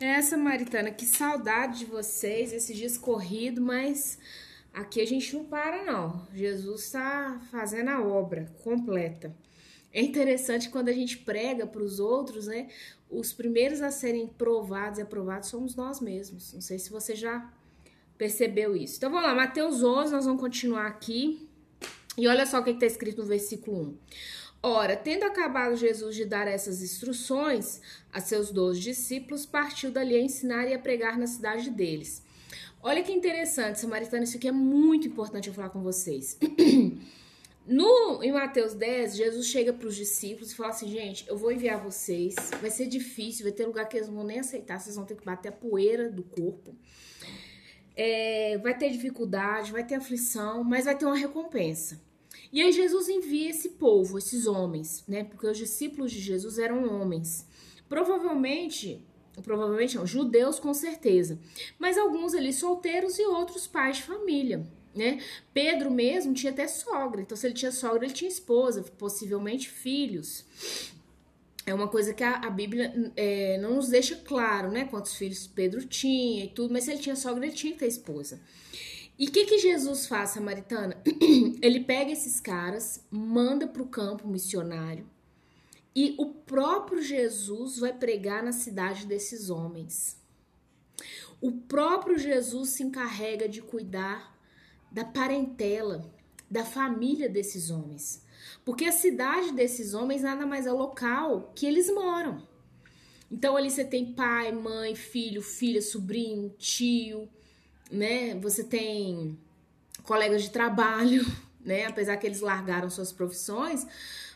Essa, Maritana, que saudade de vocês, esses dias corrido, mas aqui a gente não para, não. Jesus está fazendo a obra completa. É interessante quando a gente prega para os outros, né? Os primeiros a serem provados e aprovados somos nós mesmos. Não sei se você já percebeu isso. Então vamos lá, Mateus 11, nós vamos continuar aqui. E olha só o que está escrito no versículo 1. Ora, tendo acabado Jesus de dar essas instruções a seus doze discípulos, partiu dali a ensinar e a pregar na cidade deles. Olha que interessante, Samaritano, isso aqui é muito importante eu falar com vocês. No, em Mateus 10, Jesus chega para os discípulos e fala assim: gente, eu vou enviar vocês, vai ser difícil, vai ter lugar que eles não vão nem aceitar, vocês vão ter que bater a poeira do corpo. É, vai ter dificuldade, vai ter aflição, mas vai ter uma recompensa. E aí Jesus envia esse povo, esses homens, né? Porque os discípulos de Jesus eram homens. Provavelmente, provavelmente não, judeus com certeza. Mas alguns ali solteiros e outros pais de família, né? Pedro mesmo tinha até sogra. Então se ele tinha sogra, ele tinha esposa, possivelmente filhos. É uma coisa que a, a Bíblia é, não nos deixa claro, né? Quantos filhos Pedro tinha e tudo, mas se ele tinha sogra, ele tinha que ter esposa. E o que, que Jesus faz, Samaritana? Ele pega esses caras, manda para o campo missionário e o próprio Jesus vai pregar na cidade desses homens. O próprio Jesus se encarrega de cuidar da parentela, da família desses homens. Porque a cidade desses homens nada mais é o local que eles moram. Então ali você tem pai, mãe, filho, filha, sobrinho, tio, né? Você tem colegas de trabalho, né? Apesar que eles largaram suas profissões,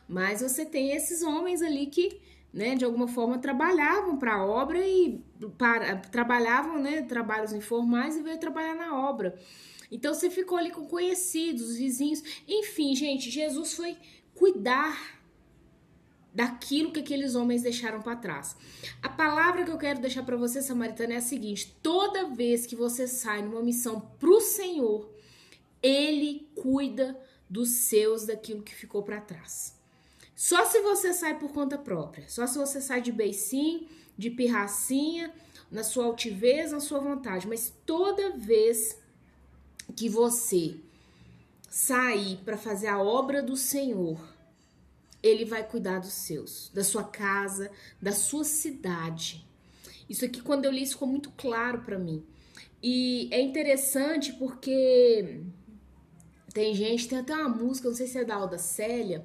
mas você tem esses homens ali que, né, de alguma forma trabalhavam para a obra e para, trabalhavam, né, trabalhos informais e veio trabalhar na obra. Então você ficou ali com conhecidos, vizinhos, enfim, gente, Jesus foi cuidar daquilo que aqueles homens deixaram para trás. A palavra que eu quero deixar para você, samaritana, é a seguinte: toda vez que você sai numa missão pro Senhor, ele cuida dos seus daquilo que ficou para trás. Só se você sai por conta própria, só se você sai de beicinho, de pirracinha, na sua altivez, na sua vontade, mas toda vez que você sair para fazer a obra do Senhor, ele vai cuidar dos seus, da sua casa, da sua cidade. Isso aqui, quando eu li, isso ficou muito claro para mim. E é interessante porque tem gente, tem até uma música, não sei se é da Alda Célia.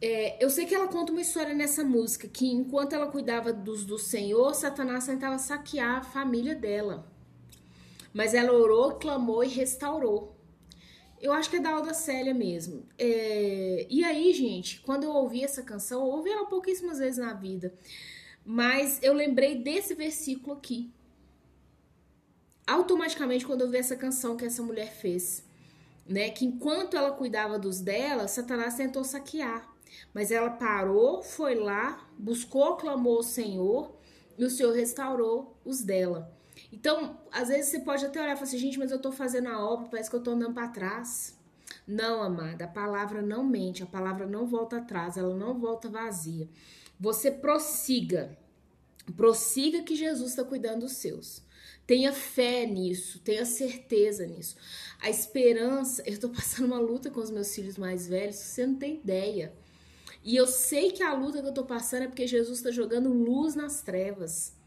É, eu sei que ela conta uma história nessa música, que enquanto ela cuidava dos do Senhor, Satanás tentava saquear a família dela. Mas ela orou, clamou e restaurou. Eu acho que é da Alda Célia mesmo. É... E aí, gente, quando eu ouvi essa canção, eu ouvi ela pouquíssimas vezes na vida. Mas eu lembrei desse versículo aqui. Automaticamente, quando eu vi essa canção que essa mulher fez, né? Que enquanto ela cuidava dos dela, Satanás tentou saquear. Mas ela parou, foi lá, buscou, clamou ao Senhor, e o Senhor restaurou os dela. Então, às vezes você pode até olhar e falar assim, gente, mas eu tô fazendo a obra, parece que eu tô andando para trás. Não, amada, a palavra não mente, a palavra não volta atrás, ela não volta vazia. Você prossiga, prossiga que Jesus está cuidando dos seus. Tenha fé nisso, tenha certeza nisso. A esperança, eu tô passando uma luta com os meus filhos mais velhos, você não tem ideia. E eu sei que a luta que eu tô passando é porque Jesus está jogando luz nas trevas.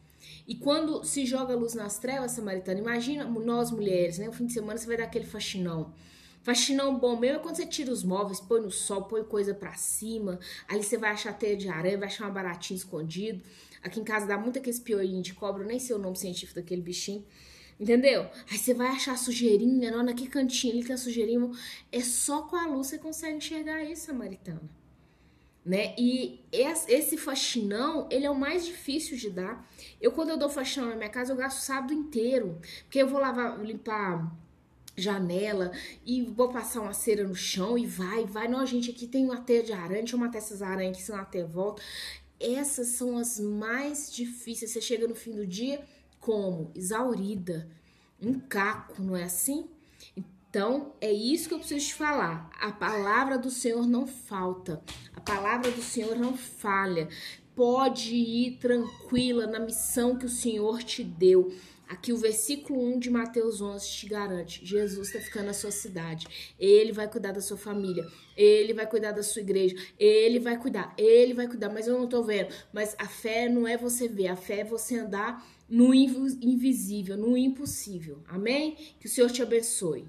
E quando se joga luz nas trevas, Samaritana, imagina nós mulheres, né? O fim de semana você vai dar aquele faxinão. Faxinão bom mesmo é quando você tira os móveis, põe no sol, põe coisa pra cima. Ali você vai achar teia de aranha, vai achar uma baratinha escondido. Aqui em casa dá muito aquele piolinho de cobra, nem sei o nome científico daquele bichinho. Entendeu? Aí você vai achar sujeirinha, não, naquele cantinho ali que é sujeirinha. É só com a luz você consegue enxergar isso, Samaritana né? E esse faxinão, ele é o mais difícil de dar. Eu, quando eu dou faxinão na minha casa, eu gasto o sábado inteiro. Porque eu vou lavar, limpar janela e vou passar uma cera no chão e vai, vai. Não, gente, aqui tem uma teia de aranha, deixa eu matar essas aranhas aqui, senão até volta. Essas são as mais difíceis. Você chega no fim do dia como? Exaurida. Um caco, não é assim? Então, é isso que eu preciso te falar. A palavra do Senhor não falta. A palavra do Senhor não falha. pode ir tranquila na missão que o Senhor te deu. Aqui o versículo 1 de Mateus 11 te garante: Jesus está ficando na sua cidade. Ele vai cuidar da sua família. Ele vai cuidar da sua igreja. Ele vai cuidar. Ele vai cuidar. Mas eu não estou vendo. Mas a fé não é você ver. A fé é você andar no invisível, no impossível. Amém? Que o Senhor te abençoe.